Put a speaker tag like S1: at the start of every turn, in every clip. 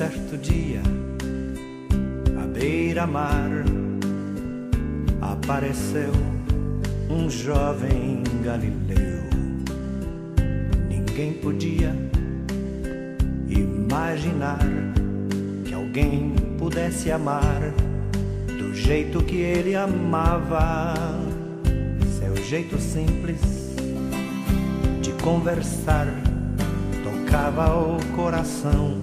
S1: certo dia, à beira-mar, apareceu um jovem galileu. Ninguém podia imaginar que alguém pudesse amar do jeito que ele amava. Seu jeito simples de conversar tocava o coração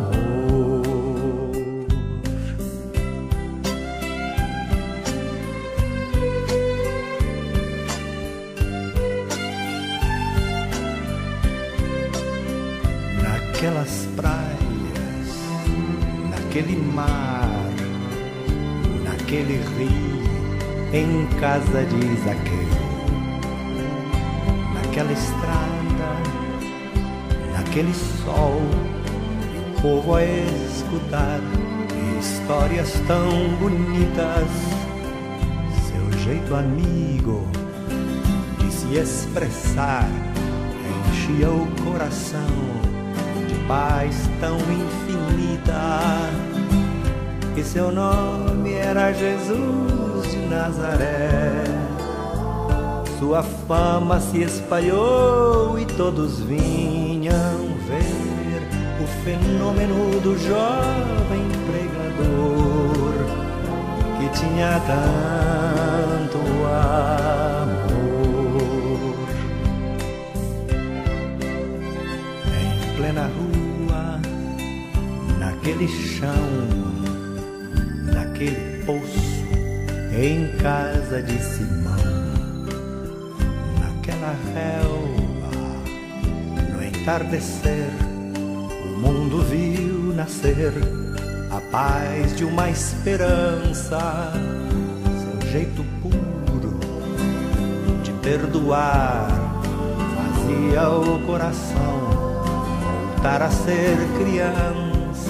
S1: Naquelas praias, naquele mar, naquele rio, em casa de Zaqueu, naquela estrada, naquele sol, e o povo a escutar histórias tão bonitas, seu jeito amigo de se expressar enchia o coração paz tão infinita. E seu nome era Jesus de Nazaré. Sua fama se espalhou e todos vinham ver o fenômeno do jovem pregador que tinha tanto amor. Naquele chão, naquele poço, em casa de Simão, naquela relva, no entardecer, o mundo viu nascer a paz de uma esperança, seu jeito puro de perdoar fazia o coração voltar a ser criança.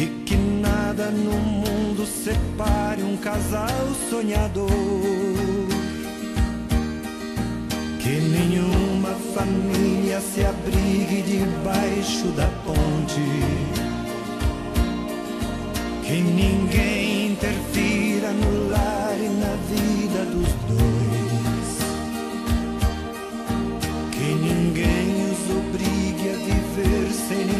S1: E mente. nada no mundo separe um casal sonhador. Que nenhuma família se abrigue debaixo da ponte. Que ninguém interfira no lar e na vida dos dois. Que ninguém os obrigue a viver sem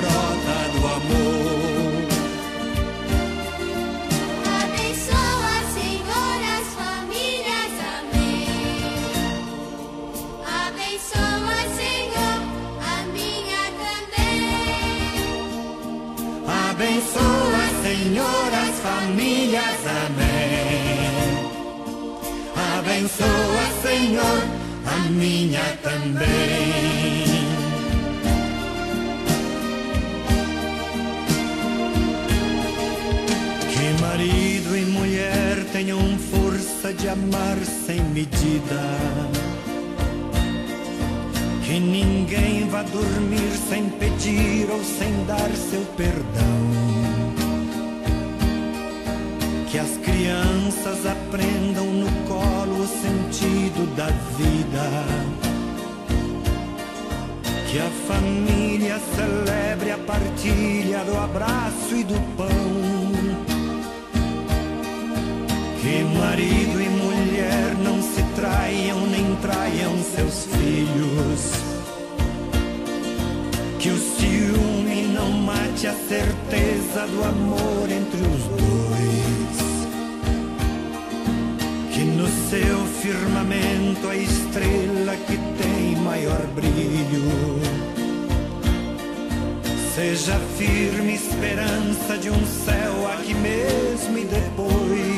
S1: brota do amor.
S2: Abençoa, Senhor, as famílias, amém. Abençoa, Senhor, a minha também.
S1: Abençoa, Senhor, as famílias, amém. Abençoa, Senhor, a minha também. Amar sem medida. Que ninguém vá dormir sem pedir ou sem dar seu perdão. Que as crianças aprendam no colo o sentido da vida. Que a família celebre a partilha do abraço e do pão. Que marido e mulher não se traiam nem traiam seus filhos. Que o ciúme não mate a certeza do amor entre os dois. Que no seu firmamento a estrela que tem maior brilho seja firme esperança de um céu aqui mesmo e depois.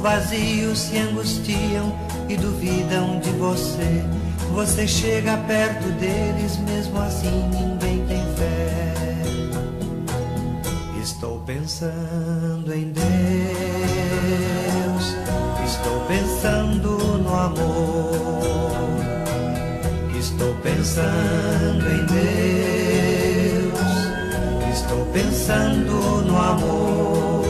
S1: no vazio se angustiam e duvidam de você. Você chega perto deles, mesmo assim ninguém tem fé. Estou pensando em Deus, estou pensando no amor, estou pensando em Deus, estou pensando no amor.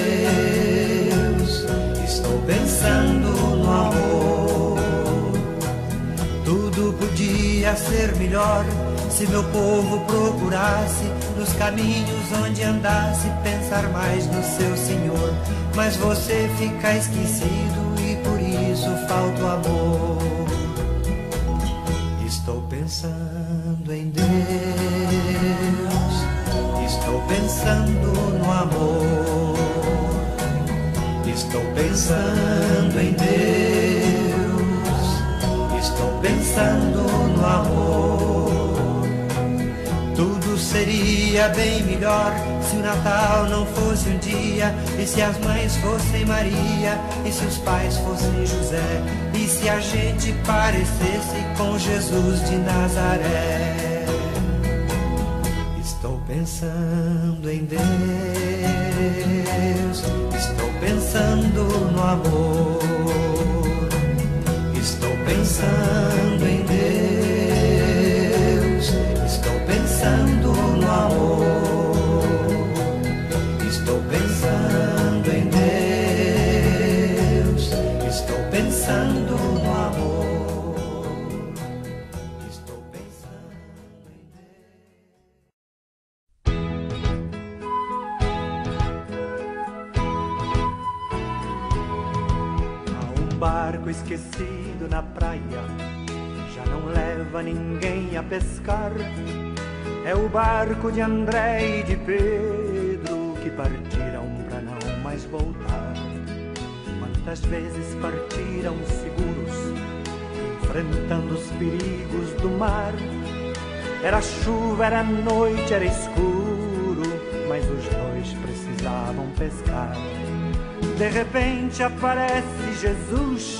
S1: pensando no amor. Tudo podia ser melhor se meu povo procurasse nos caminhos onde andasse pensar mais no seu Senhor. Mas você fica esquecido e por isso falta o amor. Estou pensando em Deus, estou pensando no amor, estou pensando em Deus, estou pensando no amor. Tudo seria bem melhor se o Natal não fosse um dia, e se as mães fossem Maria, e se os pais fossem José, e se a gente parecesse com Jesus de Nazaré. Estou pensando em Deus, estou pensando no amor, estou pensando em Deus, esquecido na praia, já não leva ninguém a pescar. É o barco de André e de Pedro que partiram para não mais voltar. Quantas vezes partiram seguros, enfrentando os perigos do mar. Era chuva, era noite, era escuro, mas os dois precisavam pescar. De repente aparece Jesus,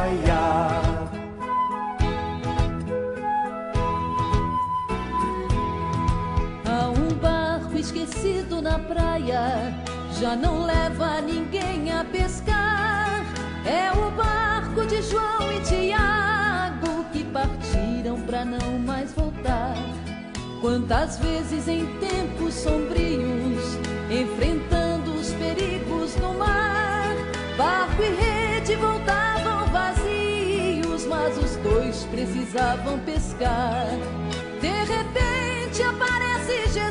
S3: Esquecido na praia, já não leva ninguém a pescar. É o barco de João e Tiago que partiram pra não mais voltar. Quantas vezes em tempos sombrios, enfrentando os perigos no mar, barco e rede voltavam vazios, mas os dois precisavam pescar. De repente aparece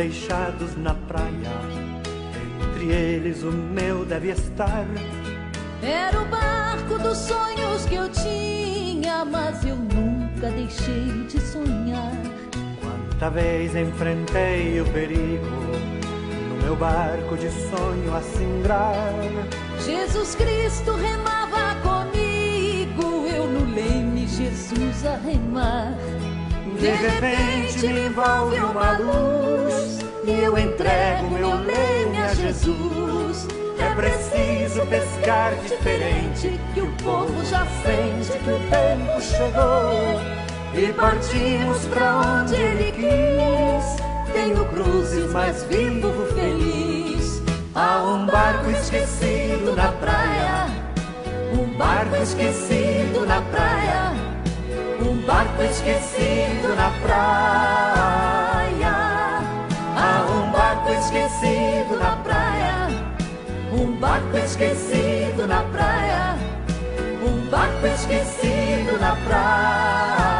S1: deixados na praia, entre eles o meu deve estar.
S3: Era o barco dos sonhos que eu tinha, mas eu nunca deixei de sonhar.
S1: Quanta vez enfrentei o perigo no meu barco de sonho a singrar.
S3: Jesus Cristo remava comigo, eu no leme Jesus a remar.
S1: De repente me envolve uma luz e eu entrego meu leme a Jesus. É preciso pescar diferente,
S3: que o povo já sente
S1: que o tempo chegou e partimos pra onde ele quis.
S3: Tenho cruzes, mas vivo feliz.
S1: Há um barco esquecido na praia,
S3: Um barco esquecido na praia.
S1: um barco esquecido na praia.
S3: Esquecido na praia. Um barco esquecido na praia. Um barco esquecido na praia.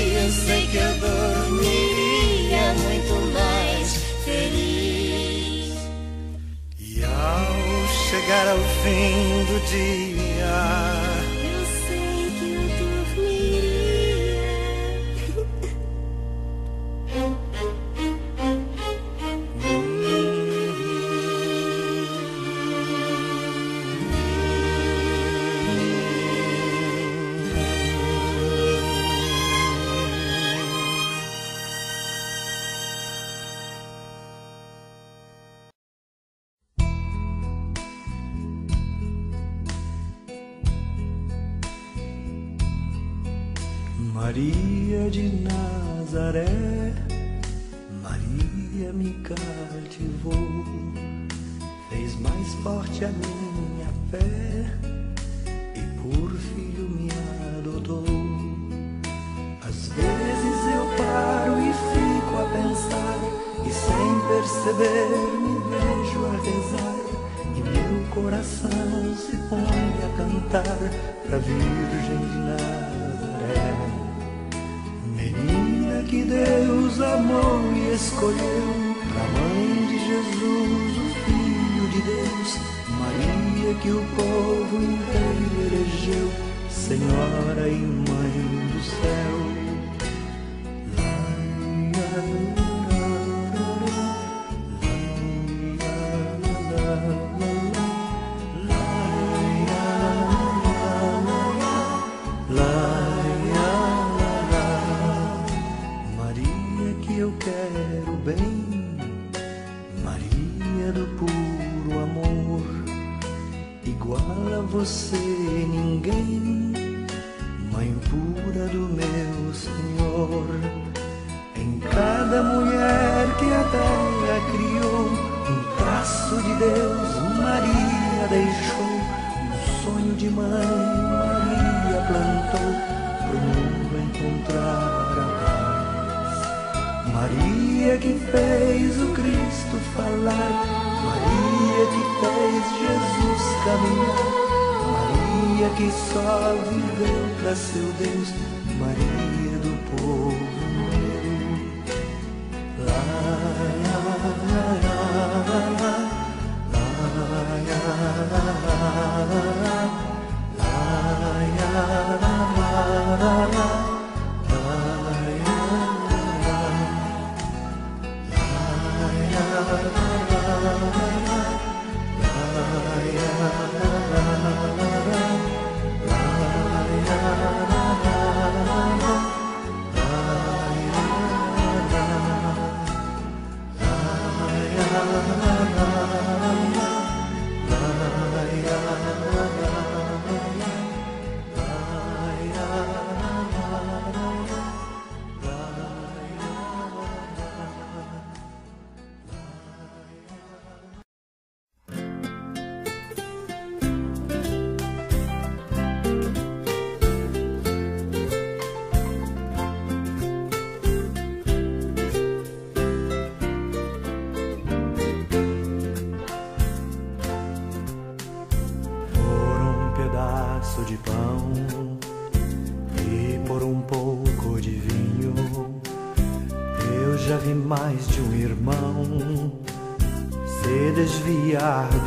S1: chegar ao fim do dia, escolheu pra mãe de Jesus, o Filho de Deus, Maria que o povo inteiro elegeu, Senhora e Mãe do céu.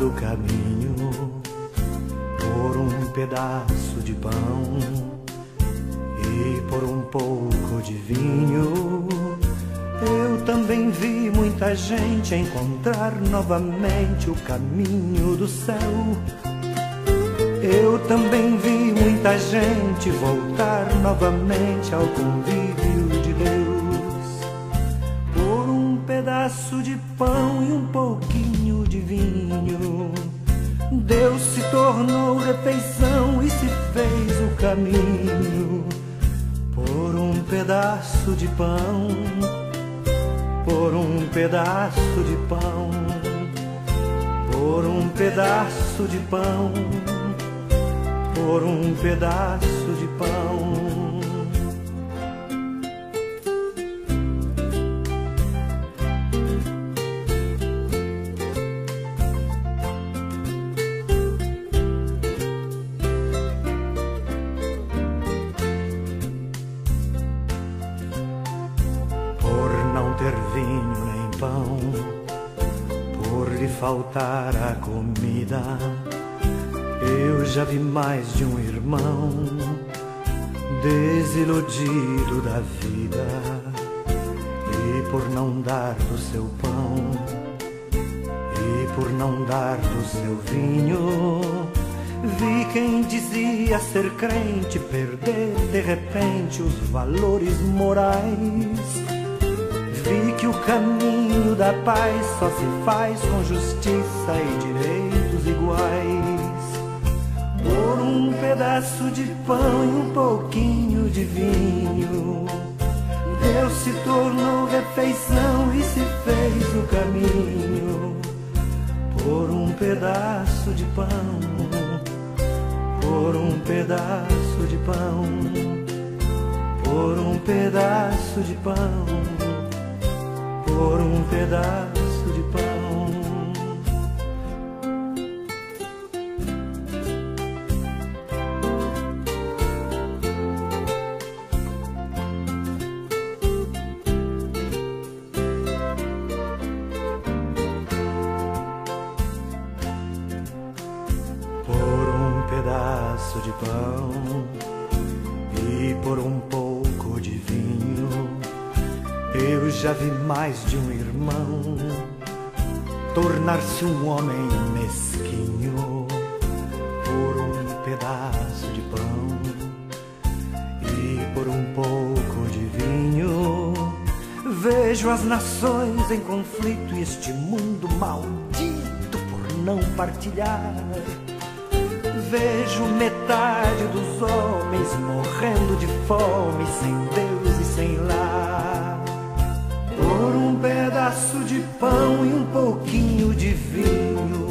S1: Do caminho por um pedaço de pão e por um pouco de vinho. Eu também vi muita gente encontrar novamente o caminho do céu. Eu também vi muita gente voltar novamente ao convívio pedaço de pão e um pouquinho de vinho. Deus se tornou refeição e se fez o caminho. Por um pedaço de pão, por um pedaço de pão, por um pedaço de pão, por um pedaço faltar a comida. Eu já vi mais de um irmão desiludido da vida e por não dar do seu pão e por não dar do seu vinho. Vi quem dizia ser crente perder de repente os valores morais. Vi que o caminho da paz só se faz com justiça e direitos iguais. Por um pedaço de pão e um pouquinho de vinho, Deus se tornou refeição e se fez o caminho. Por um pedaço de pão, por um pedaço de pão, por um pedaço de pão por um pedaço Eu já vi mais de um irmão tornar-se um homem mesquinho por um pedaço de pão e por um pouco de vinho. Vejo as nações em conflito e este mundo maldito por não partilhar. Vejo metade dos homens morrendo de fome, sem Deus pedaço de pão e um pouquinho de vinho.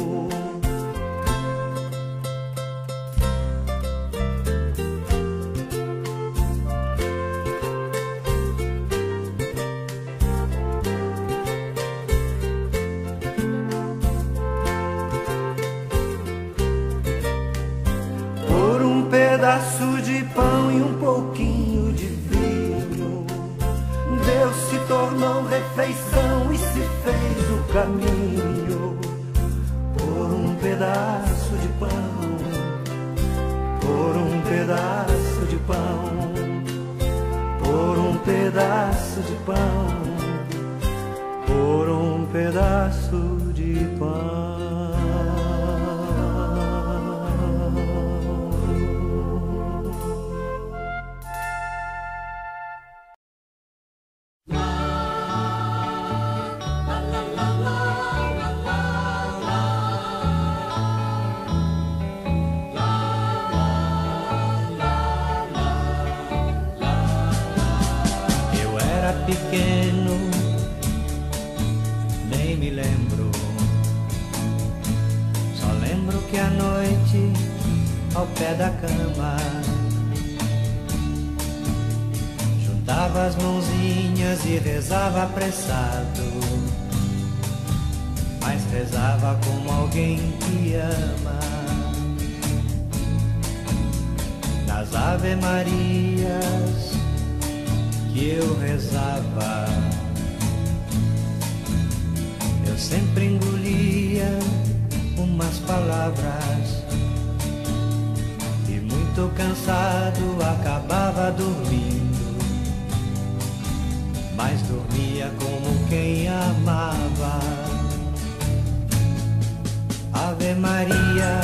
S1: Ave Maria,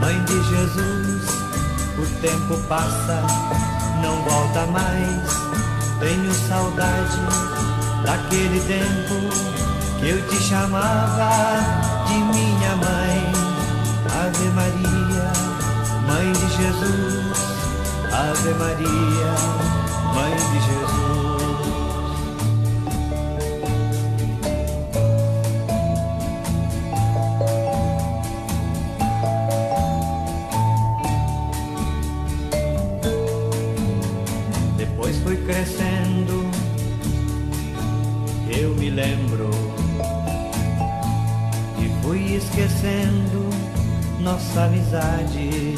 S1: Mãe de Jesus, o tempo passa, não volta mais. Tenho saudade daquele tempo que eu te chamava de minha mãe. Ave Maria, Mãe de Jesus, Ave Maria, Mãe de Jesus. Crescendo, eu me lembro e fui esquecendo nossa amizade.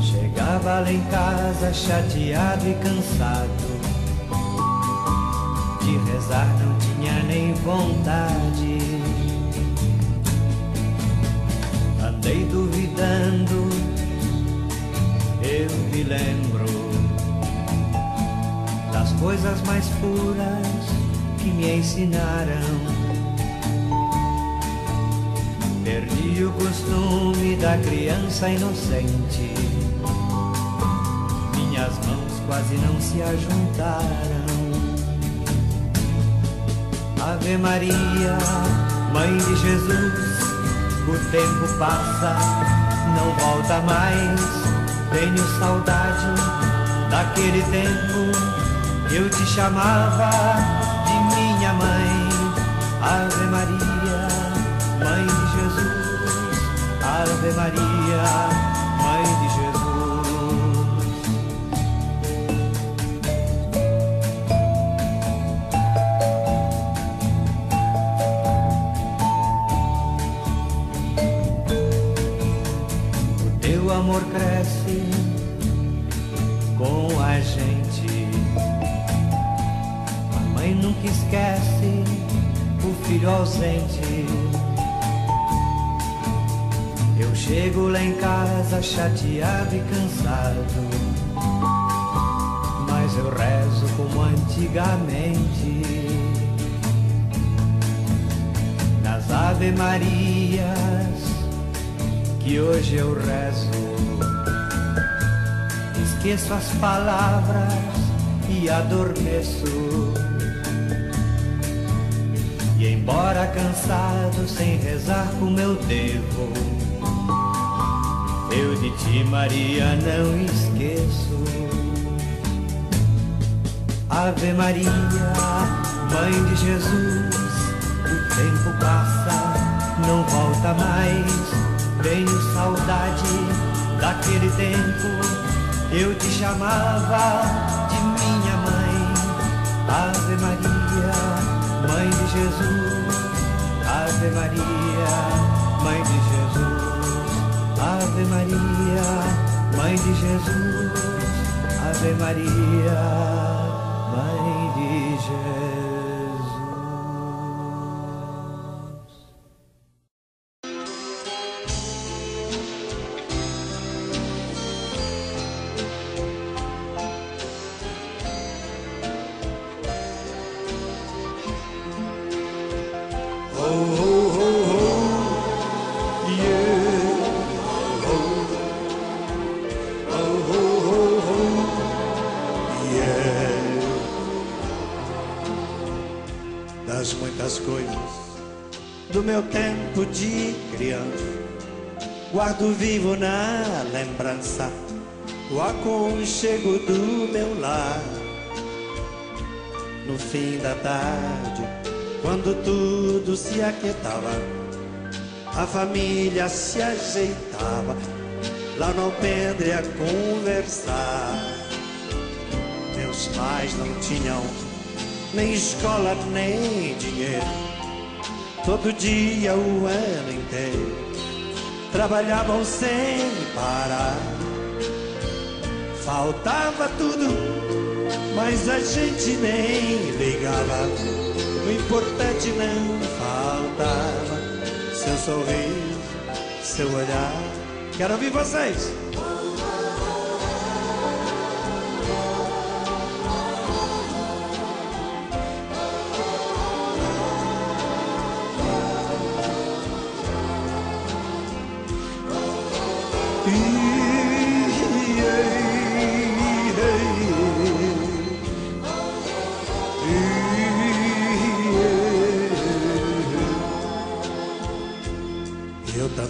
S1: Chegava lá em casa chateado e cansado. De rezar não tinha nem vontade. Andei duvidando, eu me lembro das coisas mais puras que me ensinaram. Perdi o costume da criança inocente. Minhas mãos quase não se ajuntaram. Ave Maria, Mãe de Jesus, o tempo passa, não volta mais. Tenho saudade daquele tempo eu te chamava de minha mãe. Ave Maria, Mãe de Jesus. Ave Maria, nunca esquece o filho ausente. Eu chego lá em casa chateado e cansado, mas eu rezo como antigamente. Nas Ave Marias que hoje eu rezo. Esqueço as palavras e adormeço. Embora cansado, sem rezar como eu devo, eu de ti, Maria, não esqueço. Ave Maria, Mãe de Jesus, o tempo passa, não volta mais. Tenho saudade daquele tempo, eu te chamava de minha mãe. Ave Maria, Mãe de Jesus, Ave Maria, Mãe de Jesus, Ave Maria, Mãe de Jesus, Ave Maria, Mãe de Jesus.
S4: Das muitas coisas do meu tempo de criança. Guardo vivo na lembrança o aconchego do meu lar. No fim da tarde, quando tudo se aquietava, a família se ajeitava lá no alpendre a conversar. Meus pais não tinham nem escola, nem dinheiro. Todo dia, o ano inteiro, trabalhavam sem parar. Faltava tudo, mas a gente nem ligava. O importante não faltava. Seu sorriso, seu olhar. Quero ouvir vocês.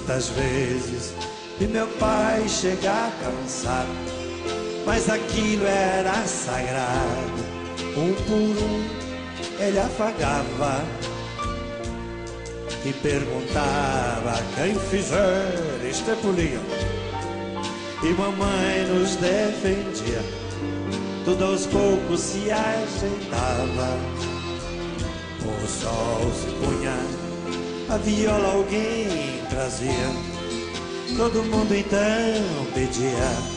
S4: Tantas vezes vi meu pai chegar cansado
S1: mas aquilo era sagrado. Um por um ele afagava e perguntava quem fizer isto é. E mamãe nos defendia, tudo aos poucos se ajeitava. O sol se punha, a viola alguém trazia. Todo mundo então pedia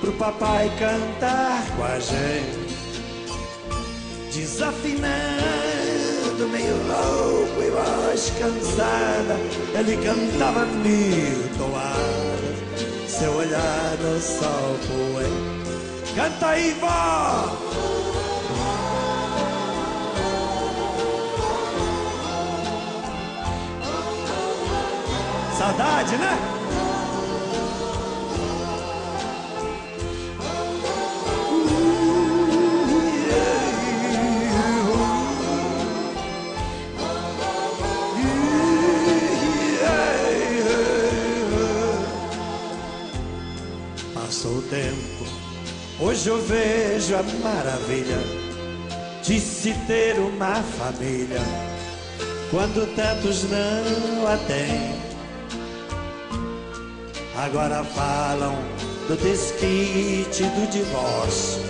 S1: pro papai cantar com a gente, desafinando, meio louco e voz cansada. Ele cantava mil toadas, seu olhar no sol poente. Canta aí, vó! Saudade, né? Passou o tempo, hoje eu vejo a maravilha de se ter uma família quando tantos não a têm. Agora falam do desquite, do divórcio.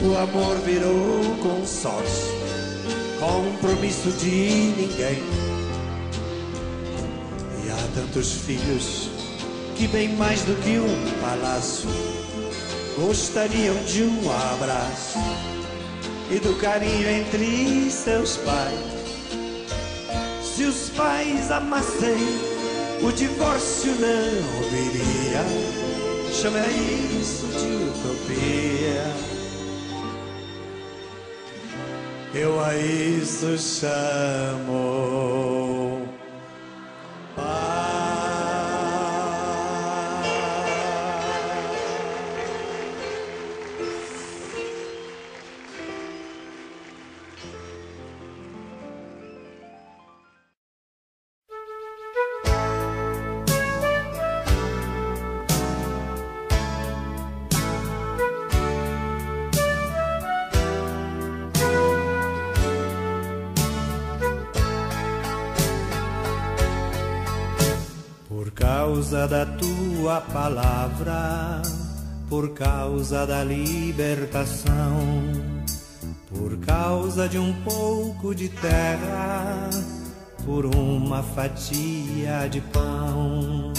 S1: O amor virou consórcio, compromisso de ninguém. E há tantos filhos que, bem mais do que um palácio, gostariam de um abraço e do carinho entre seus pais. Se os pais amassem, o divórcio não viria. Chama isso de utopia. Eu a isso chamo. Causa da tua palavra, por causa da libertação, por causa de um pouco de terra, por uma fatia de pão.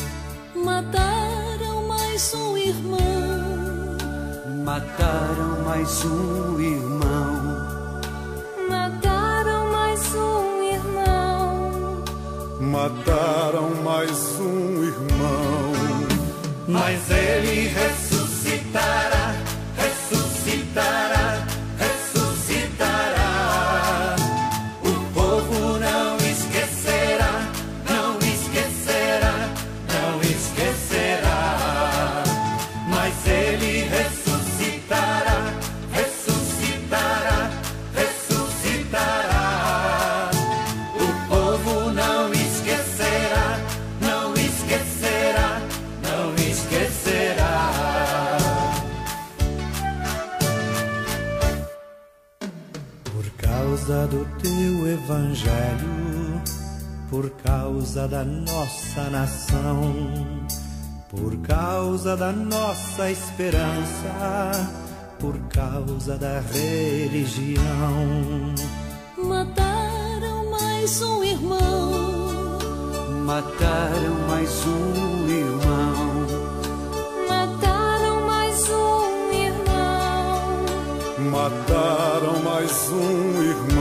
S5: Mataram mais um irmão,
S3: Mataram mais um irmão,
S5: Mataram mais um irmão.
S6: Mas ele ressuscitará,
S1: causa do teu evangelho, por causa da nossa nação, por causa da nossa esperança, por causa da religião.
S5: Mataram mais um irmão,
S3: mataram mais um irmão,
S5: mataram mais um irmão.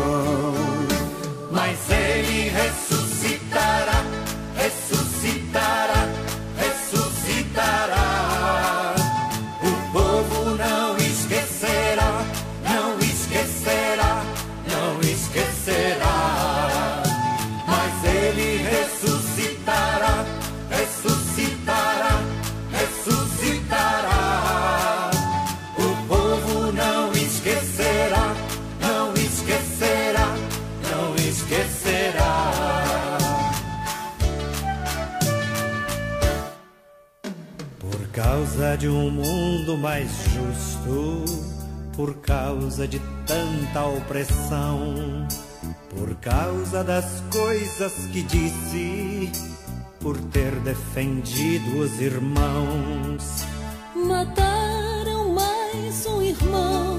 S7: de um
S1: mundo mais justo por causa de tanta opressão, por causa das coisas que disse, por ter defendido os irmãos.
S2: Mataram
S3: mais um irmão,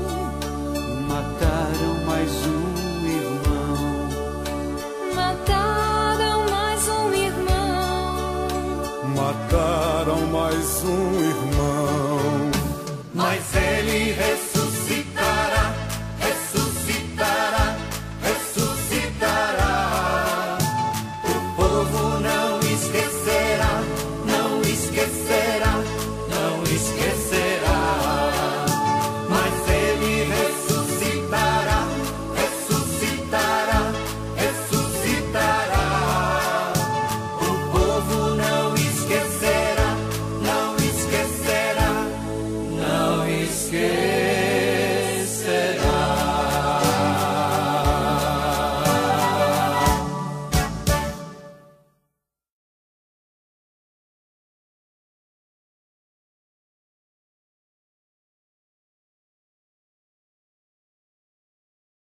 S1: mataram mais um irmão,
S3: mataram mais um irmão,
S5: mataram mais um irmão.